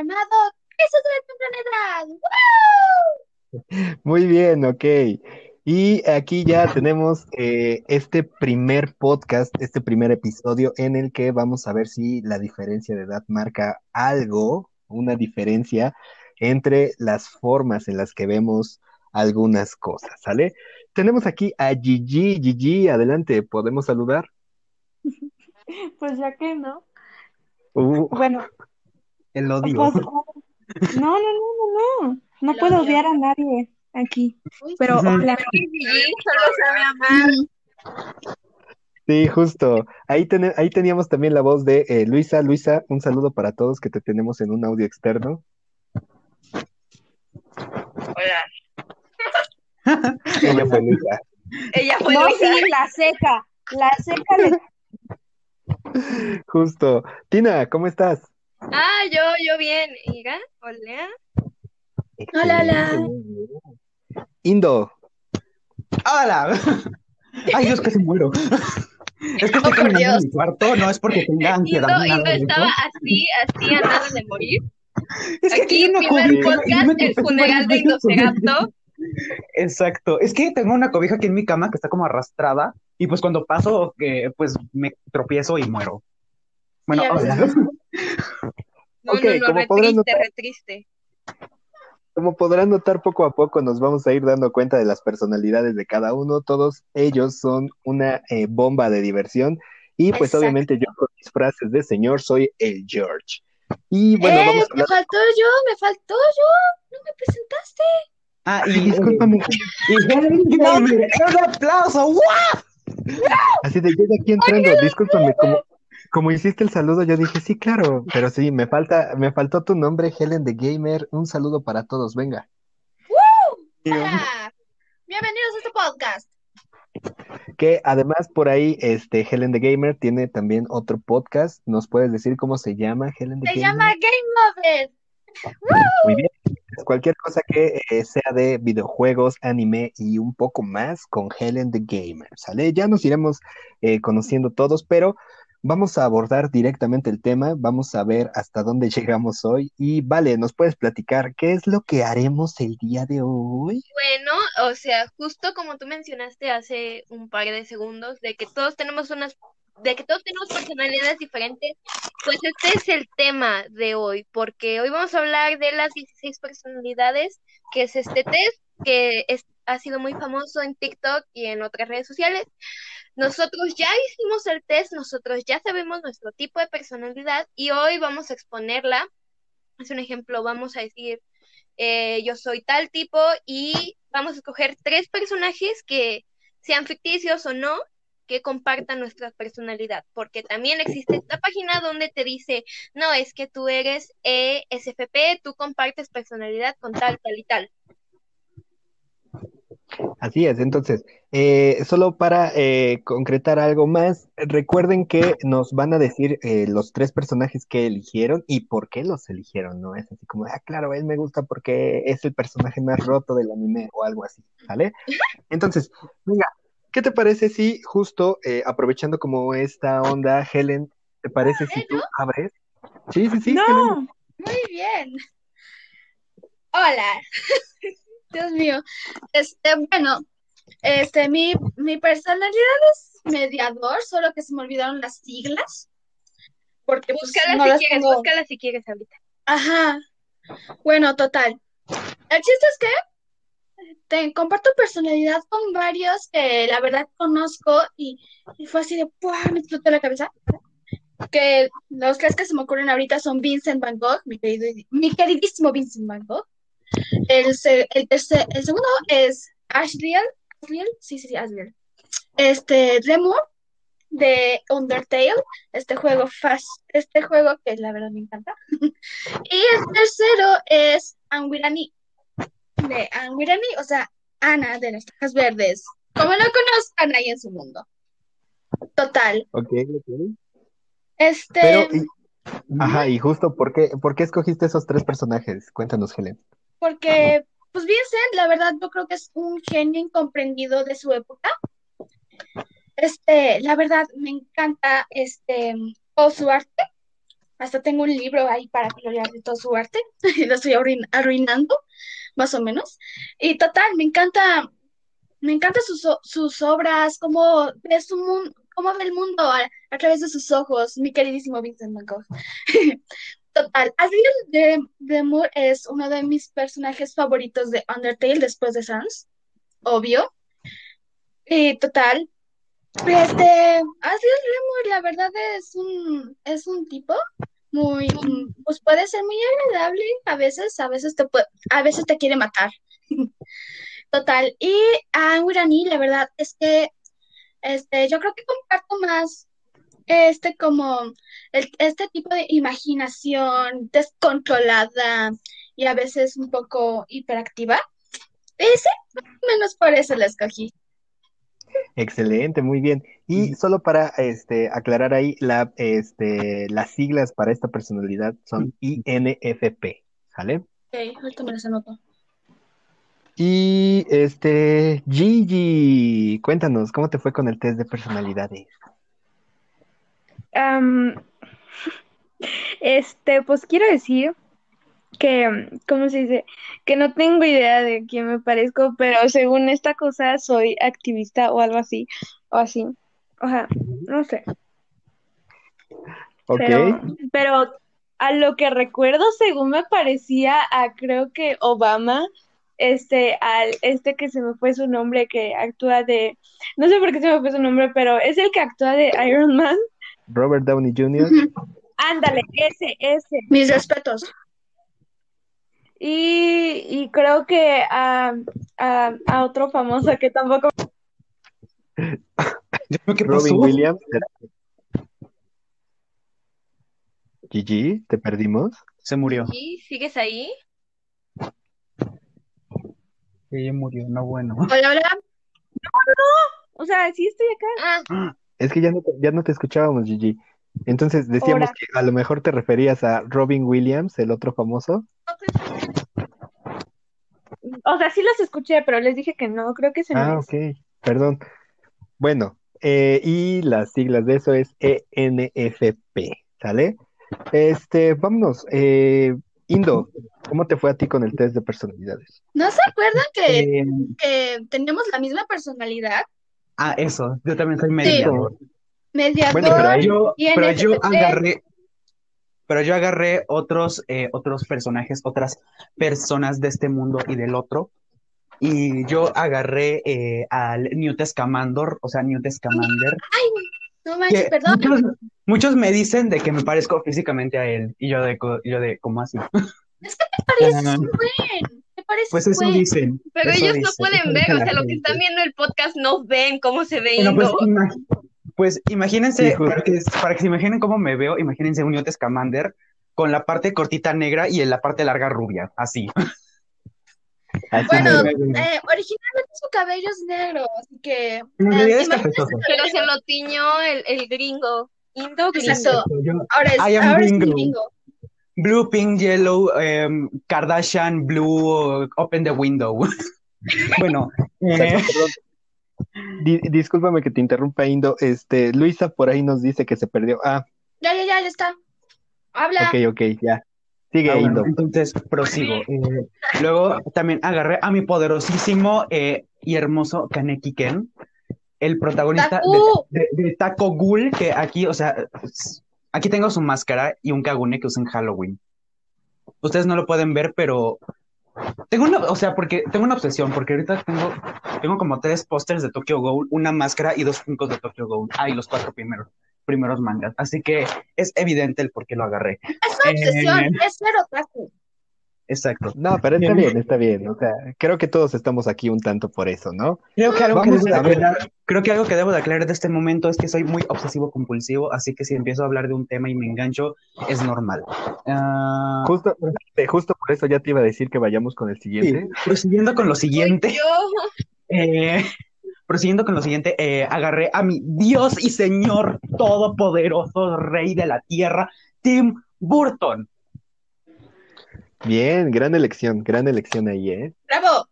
llamado Crisis de la Temprana Muy bien, ok. Y aquí ya tenemos eh, este primer podcast, este primer episodio en el que vamos a ver si la diferencia de edad marca algo, una diferencia entre las formas en las que vemos algunas cosas, ¿sale? Tenemos aquí a Gigi. Gigi, adelante, ¿podemos saludar? Pues ya que no. Uh, Bueno, el odio. pues, no, no, no, no, no. No El puedo odio. odiar a nadie aquí. Pero solo sabe amar. Sí, justo. Ahí, tene- ahí teníamos también la voz de eh, Luisa. Luisa, un saludo para todos que te tenemos en un audio externo. Hola. Ella fue Luisa. Ella fue No, Luisa. sí, la seca. La seca le... Justo. Tina, ¿cómo estás? Ah, yo, yo bien. Iga, hola. Hola, hola. Bien. Indo, ¡Hola! Ay, Dios, casi muero. Es que Oh, estoy Dios. en mi cuarto, no es porque tenga ansiedad Indo, ni nada Indo estaba así, así a nada de morir. Es que Aquí, tengo una primer podcast, el funeral de Indocerato. Exacto. Es que tengo una cobija aquí en mi cama que está como arrastrada y pues cuando paso, que pues me tropiezo y muero. Bueno, hola. No, Ok, no, no, como re podrán triste, notar- re triste. como podrán notar poco a poco nos vamos a ir dando cuenta de las personalidades de cada uno. Todos ellos son una eh, bomba de diversión y pues Exacto. obviamente yo con mis frases de señor soy el George. Y bueno, ¡Eh! vamos a Me hablar. faltó yo, me faltó yo. No me presentaste. Ah, y, discúlpame, y ¡un aplauso! ¡Guau! así de llega aquí entrando, discúlpame, como, como hiciste el saludo, yo dije, sí, claro, pero sí, me falta, me faltó tu nombre, Helen de Gamer, un saludo para todos, venga. Hola. Bienvenidos a este podcast. Que además por ahí, este, Helen de Gamer tiene también otro podcast, ¿nos puedes decir cómo se llama, Helen de Se Gamer? llama Game Lover. Muy bien. Cualquier cosa que eh, sea de videojuegos, anime y un poco más con Helen the Gamer, ¿sale? Ya nos iremos eh, conociendo todos, pero vamos a abordar directamente el tema, vamos a ver hasta dónde llegamos hoy y vale, ¿nos puedes platicar qué es lo que haremos el día de hoy? Bueno, o sea, justo como tú mencionaste hace un par de segundos, de que todos tenemos unas, de que todos tenemos personalidades diferentes, pues este es el tema de hoy, porque hoy vamos a hablar de las 16 personalidades, que es este test, que es- ha sido muy famoso en TikTok y en otras redes sociales. Nosotros ya hicimos el test, nosotros ya sabemos nuestro tipo de personalidad y hoy vamos a exponerla. Es un ejemplo, vamos a decir eh, yo soy tal tipo y vamos a escoger tres personajes que sean ficticios o no, que compartan nuestra personalidad, porque también existe esta página donde te dice, no, es que tú eres ESFP, tú compartes personalidad con tal, tal y tal. Así es, entonces, eh, solo para eh, concretar algo más, recuerden que nos van a decir eh, los tres personajes que eligieron y por qué los eligieron, ¿no? Es así como, ah, claro, él me gusta porque es el personaje más roto del anime o algo así, ¿vale? Entonces, venga, ¿qué te parece si justo eh, aprovechando como esta onda, Helen, ¿te parece si tú abres? Sí, sí, sí, Helen. No, Muy bien. Hola. Dios mío. Este, bueno, este, mi, mi personalidad es mediador, solo que se me olvidaron las siglas. Porque pues, Búscala no si quieres, tengo- búscala si quieres ahorita. Ajá. Bueno, total. El chiste es que te, comparto personalidad con varios que la verdad conozco y, fue así de ¡pua! me explotó la cabeza. Que los tres que se me ocurren ahorita son Vincent Van Gogh, mi queridísimo Vincent Van Gogh. El, el, segundo es Ashriel, Ashriel, sí, sí, sí, Ashriel. Este, Remo de Undertale, este juego fast, este juego que la verdad me encanta. Y el tercero es Anguirani, de Anguirani, o sea, Ana de las Cajas Verdes, como lo conozcan ahí en su mundo. Total. Ok, ok. Este, Pero, y- ajá, y justo, ¿por qué, por qué escogiste esos tres personajes? Cuéntanos, Helen. porque, pues Vincent, la verdad, yo creo que es un genio incomprendido de su época. Este, la verdad, me encanta este todo su arte. Hasta tengo un libro ahí para leas de todo su arte. Lo estoy arruin- arruinando, más o menos. Y total, me encanta, me encantan sus, sus obras, cómo ve su mundo, cómo ve el mundo a, través de sus ojos, mi queridísimo Vincent Van. Total, Asriel de, es uno de mis personajes favoritos de Undertale después de Sans, obvio. Y total, este, Asriel Moore, la verdad es un, es un tipo muy, pues puede ser muy agradable a veces, a veces te puede, a veces te quiere matar. Total, y a Wirani, la verdad es que este, yo creo que comparto más este como el- este tipo de imaginación descontrolada y a veces un poco hiperactiva. Y sí, menos por eso la escogí. Excelente, muy bien. Y solo para este, aclarar ahí, la, este, las siglas para esta personalidad son INFP, ¿sale? Ok, ahorita me las anoto. Y este, Gigi, cuéntanos, ¿cómo te fue con el test de personalidades? Este, pues quiero decir que, ¿cómo se dice? Que no tengo idea de quién me parezco, pero según esta cosa soy activista o algo así, o así. O sea, no sé. Ok, Pero, pero a lo que recuerdo, según me parecía a creo que Obama, este, al este que se me fue su nombre, que actúa de, no sé por qué se me fue su nombre, pero es el que actúa de Iron Man. Robert Downey Jr. Ándale, ese, ese. Mis respetos. Y, y creo que a, a, a otro famoso que tampoco ¿Qué Robin? Williams. Gigi, ¿te perdimos? Se murió. ¿Y sigues ahí? Ella murió, no bueno. Hola, hola. O sea, sí estoy acá. Ah, Es que ya no te, ya no te escuchábamos, Gigi. Entonces decíamos que a lo mejor te referías a Robin Williams, el otro famoso. O sea, sí los escuché, pero les dije que no, creo que ese no Ah, es. ok, perdón. Bueno, eh, y las siglas de eso es ENFP, ¿sale? Este, vámonos. Eh, Indo, ¿cómo te fue a ti con el test de personalidades? ¿No se acuerdan que, Eh, que tenemos la misma personalidad? ah, eso, yo también soy Sí. mediador. Mediador. Bueno, pero Yo, pero agarré, pero yo agarré otros, eh, otros personajes, otras personas de este mundo y del otro. Y yo agarré eh, al Newt Scamander, o sea, Newt Scamander. No manches, perdón. muchos, muchos me dicen de que me parezco físicamente a él. Y yo de, co- yo de ¿cómo así? Es que te pareces Ah. un buen. Te pareces Pues eso buen. dicen. pero eso ellos no pueden ver, o sea, lo que están viendo el podcast no ven cómo se ve Bueno, pues, imagi- pues imagínense, para que, para que se imaginen cómo me veo, imagínense un Newt Scamander con la parte cortita negra y en la parte larga rubia, así. Así Bueno, eh, originalmente su cabello es negro, así que eh, es. Pero se lo tiñó el, el gringo. Indo gringo. Exacto. Yo- Ahora es, ahora es un gringo. gringo. Blue, pink, yellow, em, Kardashian, blue, open the window. bueno, eh. Di- discúlpame que te interrumpa, Indo. Este, Luisa por ahí nos dice que se perdió. Ah, Ya, ya, ya, ya está. Habla. ok, ok, ya. Sigue, Ah, bueno, Indo. entonces prosigo. Eh, luego también agarré a mi poderosísimo eh, y hermoso Kaneki Ken, el protagonista de, ¡Taku! de- de Taco Ghoul, que aquí, o sea, aquí tengo su máscara y un Kagune que usa en Halloween. Ustedes no lo pueden ver, pero tengo una, o sea, porque tengo una obsesión, porque ahorita tengo, tengo como tres pósters de Tokyo Ghoul, una máscara y dos funcos de Tokyo Ghoul. Ah, y los cuatro primeros, primeros mangas. Así que es evidente el por qué lo agarré. Es una obsesión, Eh. es ser otaku. Exacto. No, pero está Bien. está bien. O sea, creo que todos estamos aquí un tanto por eso, ¿no? Creo que algo que debo de aclarar, creo que algo que debo de aclarar de este momento es que soy muy obsesivo compulsivo, así que si empiezo a hablar de un tema y me engancho, es normal. Ah, Justo, eh, justo por eso ya te iba a decir que vayamos con el sí, siguiente. prosiguiendo con lo siguiente, Yo. eh, prosiguiendo con lo siguiente, eh, agarré a mi Dios y Señor Todopoderoso, Rey de la Tierra, Tim Burton. Bien, gran elección, gran elección ahí, ¿eh? Bravo.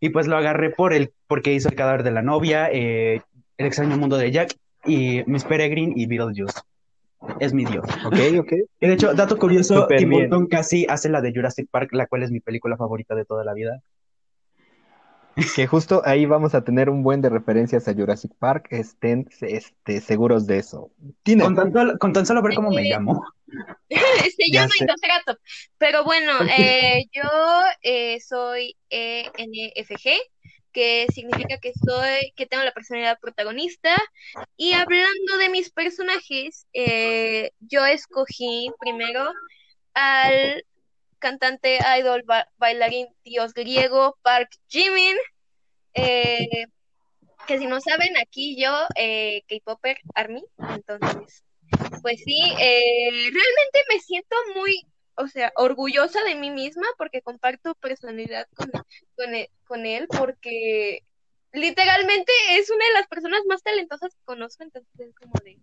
Y pues lo agarré por el, porque hizo el cadáver de la novia, eh, El extraño mundo de Jack y Miss Peregrine y Beetlejuice. es mi dios. Ok, ok. Y de hecho, dato curioso, Tim. Burton casi hace la de Jurassic Park, la cual es mi película favorita de toda la vida. Que justo ahí vamos a tener un buen de referencias a Jurassic Park. Estén este, seguros de eso. Tina, Con tan, solo, con tan solo ver cómo me llamo. Se llama. Indocerato. Pero bueno, eh, yo eh, soy ENFG, que significa que soy, que tengo la personalidad protagonista. Y hablando de mis personajes, eh, yo escogí primero al cantante, idol, ba- bailarín, dios griego, Park Jimin. eh, que si no saben, aquí yo, eh, K-Popper Army, entonces, pues sí, eh, realmente me siento muy, o sea, orgullosa de mí misma porque comparto personalidad con, e- con él, porque literalmente es una de las personas más talentosas que conozco, entonces es como de,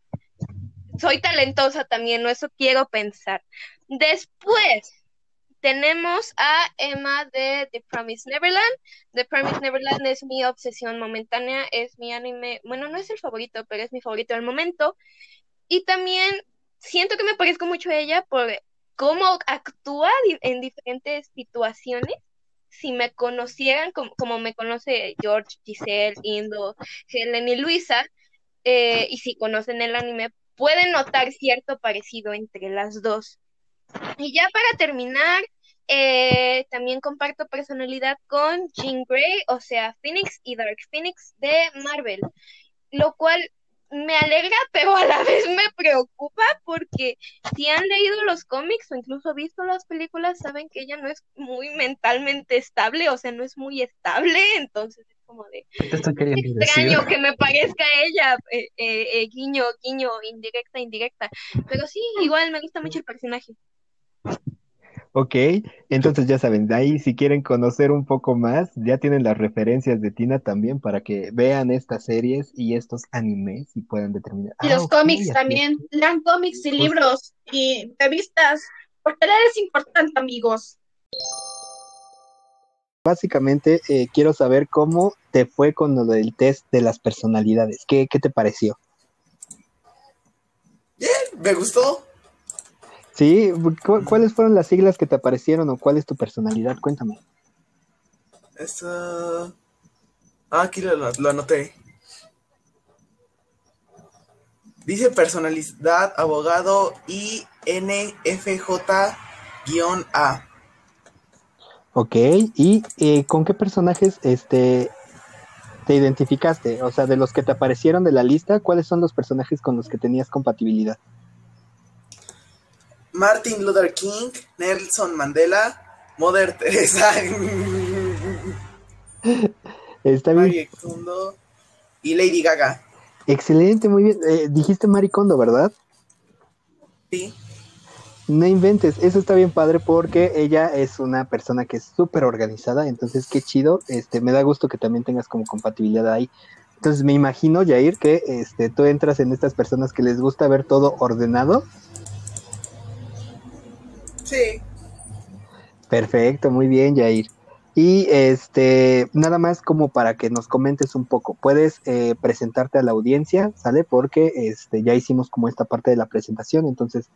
soy talentosa también, no eso quiero pensar. Después tenemos a Emma de The Promised Neverland. The Promised Neverland es mi obsesión momentánea, es mi anime, bueno, no es el favorito, pero es mi favorito del momento. Y también siento que me parezco mucho a ella por cómo actúa en diferentes situaciones. Si me conocieran como, como me conoce George, Giselle, Indo, Helen y Luisa, eh, y si conocen el anime, pueden notar cierto parecido entre las dos. Y ya para terminar, eh, también comparto personalidad con Jean Grey, o sea, Phoenix y Dark Phoenix de Marvel, lo cual me alegra, pero a la vez me preocupa porque si han leído los cómics o incluso visto las películas, saben que ella no es muy mentalmente estable, o sea, no es muy estable, entonces es como de extraño que me parezca ella, eh, eh, eh, guiño, guiño, indirecta, indirecta, pero sí, igual me gusta mucho el personaje. Ok. Entonces ya saben, de ahí si quieren conocer un poco más, ya tienen las referencias de Tina también para que vean estas series y estos animes y puedan determinar. Y Ah, los ok, cómics también. Lean cómics y Pues- libros y revistas. Porque leer es importante, amigos. Básicamente, eh, quiero saber cómo te fue con lo del test de las personalidades. ¿Qué, qué te pareció? Me gustó. Sí, ¿cu- ¿cuáles fueron las siglas que te aparecieron o cuál es tu personalidad? Cuéntame. Esta... Ah, aquí lo, lo anoté. Dice personalidad abogado INFJ-A. Ok, ¿y eh, con qué personajes este, te identificaste? O sea, de los que te aparecieron de la lista, ¿cuáles son los personajes con los que tenías compatibilidad? Martin Luther King, Nelson Mandela, Mother Teresa, Está bien, Marie Kondo y Lady Gaga. excelente, muy bien. Eh, dijiste Maricondo, ¿verdad? Sí. No inventes, eso está bien padre porque ella es una persona que es súper organizada, entonces qué chido, este, me da gusto que también tengas como compatibilidad ahí. Entonces me imagino, Jair, que este, tú entras en estas personas que les gusta ver todo ordenado. Sí. Perfecto, muy bien, Jair. Y este, nada más como para que nos comentes un poco, puedes eh, presentarte a la audiencia, ¿sale? Porque este, ya hicimos como esta parte de la presentación, entonces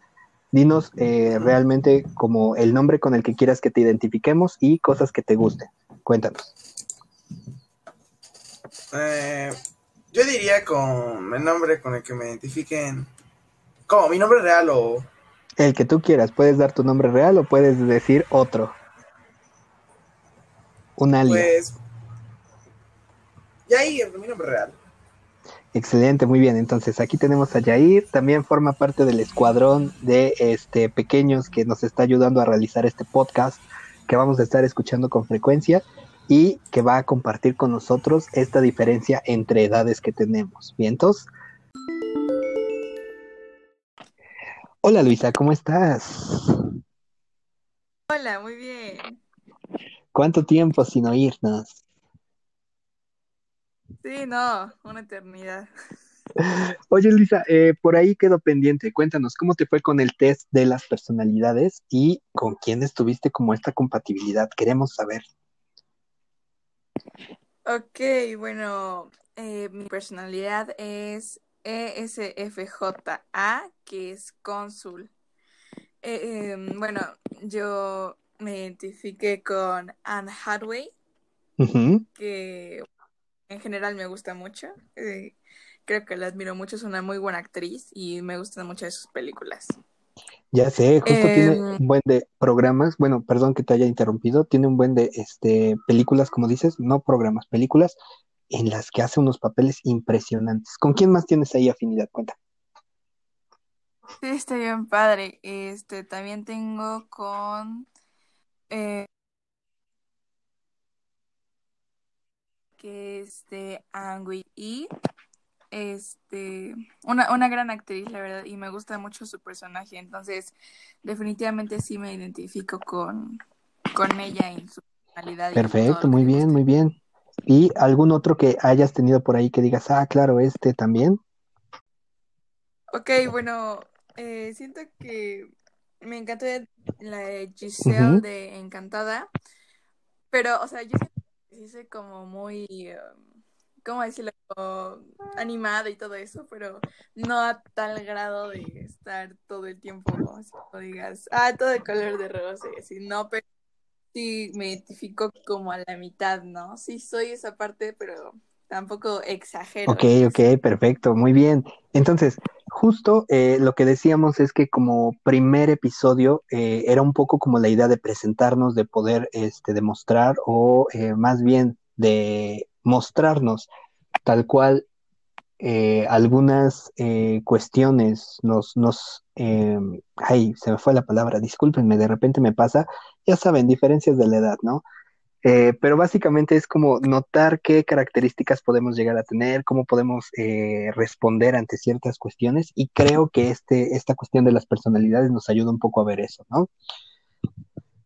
dinos eh, realmente como el nombre con el que quieras que te identifiquemos y cosas que te gusten. Cuéntanos. Eh, yo diría con el nombre con el que me identifiquen. ¿Cómo? ¿Mi nombre real o...? El que tú quieras, puedes dar tu nombre real o puedes decir otro. Un alias. Pues... Yair, mi nombre real. Excelente, muy bien. Entonces aquí tenemos a Jair, también forma parte del escuadrón de este pequeños que nos está ayudando a realizar este podcast que vamos a estar escuchando con frecuencia y que va a compartir con nosotros esta diferencia entre edades que tenemos. ¿Vientos? Hola Luisa, ¿cómo estás? Hola, muy bien. ¿Cuánto tiempo sin oírnos? Sí, no, una eternidad. Oye Luisa, eh, por ahí quedó pendiente. Cuéntanos, ¿cómo te fue con el test de las personalidades y con quién estuviste como esta compatibilidad? Queremos saber. Ok, bueno, eh, mi personalidad es ESFJA, que es cónsul. Eh, em, bueno, yo me identifiqué con Anne Hathaway, que en general me gusta mucho. Eh, creo que la admiro mucho, es una muy buena actriz y me gustan mucho de sus películas. Ya sé, justo tiene Em, un buen de programas, bueno, perdón que te haya interrumpido, tiene un buen de este películas, como dices, no programas, películas en las que hace unos papeles impresionantes. ¿Con quién más tienes ahí afinidad? Cuenta. sí, está bien padre. Este, también tengo con eh, que este Angui y este una, una gran actriz, la verdad, y me gusta mucho su personaje. Entonces, definitivamente sí me identifico con, con ella en su personalidad Perfecto, muy bien, muy bien. ¿Y algún otro que hayas tenido por ahí que digas, ah, claro, este también? Ok, bueno, eh, siento que me encantó la de Giselle de Encantada, pero, o sea, yo siento que sí soy como muy, um, ¿cómo decirlo? Animada y todo eso, pero no a tal grado de estar todo el tiempo, así como digas, ah, todo de color de rosa y así, no, pero sí me identifico como a la mitad, ¿no? Sí soy esa parte, pero tampoco exagero Ok, ok, perfecto, muy bien. Entonces, justo eh, lo que decíamos es que como primer episodio eh, era un poco como la idea de presentarnos, de poder este, demostrar o eh, más bien de mostrarnos tal cual eh, algunas eh, cuestiones nos, nos, eh, ay, se me fue la palabra, discúlpenme, de repente me pasa, ya saben, diferencias de la edad, ¿no? Eh, pero básicamente es como notar qué características podemos llegar a tener, cómo podemos eh, responder ante ciertas cuestiones y creo que este, esta cuestión de las personalidades nos ayuda un poco a ver eso, ¿no?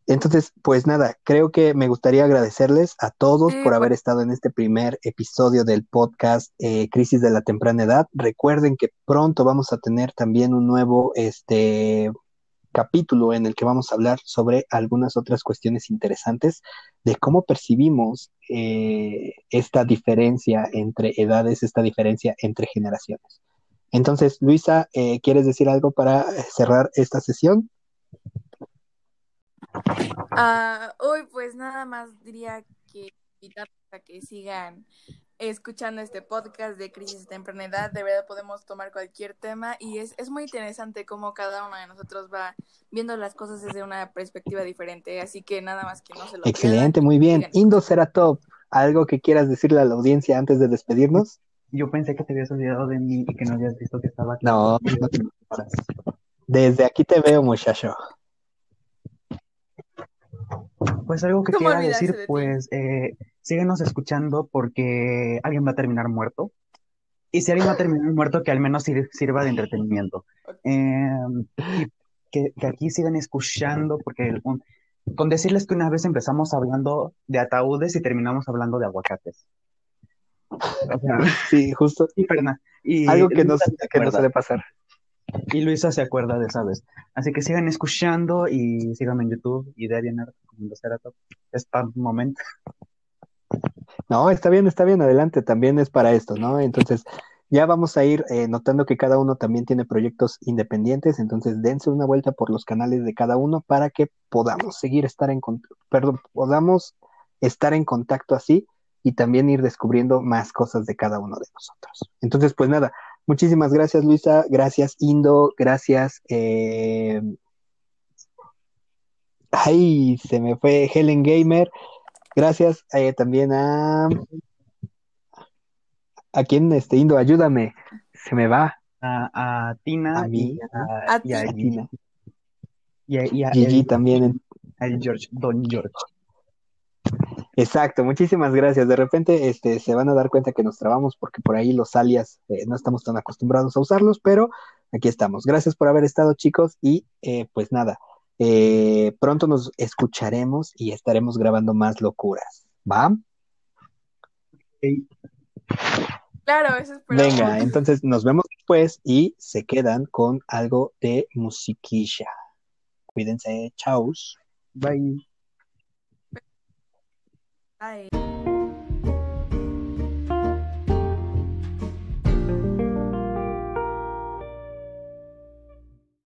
Entonces, pues nada, creo que me gustaría agradecerles a todos por haber pues, estado en este primer episodio del podcast eh, Crisis de la Temprana Edad. Recuerden que pronto vamos a tener también un nuevo este, capítulo en el que vamos a hablar sobre algunas otras cuestiones interesantes de cómo percibimos eh, esta diferencia entre edades, esta diferencia entre generaciones. Entonces, Luisa, eh, ¿quieres decir algo para cerrar esta sesión? Ah, hoy pues nada más diría que invitar a que sigan escuchando este podcast de Crisis de Temprana Edad. De verdad podemos tomar cualquier tema y es, es muy interesante cómo cada uno de nosotros va viendo las cosas desde una perspectiva diferente. Así que nada más que no se lo Excelente, muy bien. Indo escuchando. Ceratop, ¿algo que quieras decirle a la audiencia antes de despedirnos? Yo pensé que te habías olvidado de mí y que no habías visto que estaba aquí. No, no te preocupes. Desde aquí te veo, muchacho. Pues algo que ¿Cómo quiera decir, de pues eh, síguenos escuchando porque alguien va a terminar muerto. Y si alguien va a terminar muerto, que al menos sir- sirva de entretenimiento. Eh, y que, que aquí sigan escuchando, porque el- un- con decirles que una vez empezamos hablando de ataúdes y terminamos hablando de aguacates. O sea, Sí, justo y, y algo que no, que no suele pasar. Y Luisa se acuerda de esa vez. Así que sigan escuchando y síganme en YouTube y de Arianar como Ceratops. Spam moment. No, está bien, está bien, adelante, también es para esto, ¿no? Entonces, ya vamos a ir eh, notando que cada uno también tiene proyectos independientes, entonces dense una vuelta por los canales de cada uno para que podamos seguir estar en perdón, podamos estar en contacto así y también ir descubriendo más cosas de cada uno de nosotros. Entonces, pues nada, muchísimas gracias Luisa, gracias Indo, gracias eh, ay, se me fue Helen Gamer. Gracias eh, también a a quién este Indo, ayúdame, se me va A, a Tina a mí, y a, A y a ti. a Tina, y a- y a Gigi el, también. al George, Don George. Exacto, muchísimas gracias. De repente este, se van a dar cuenta que nos trabamos porque por ahí los alias eh, no estamos tan acostumbrados a usarlos, pero aquí estamos. Gracias por haber estado, chicos, y eh, pues nada, eh, pronto nos escucharemos y estaremos grabando más locuras. ¿Va? Claro, eso esperamos. Venga, entonces nos vemos después y se quedan con algo de musiquilla. Cuídense, chao. Bye. Ay.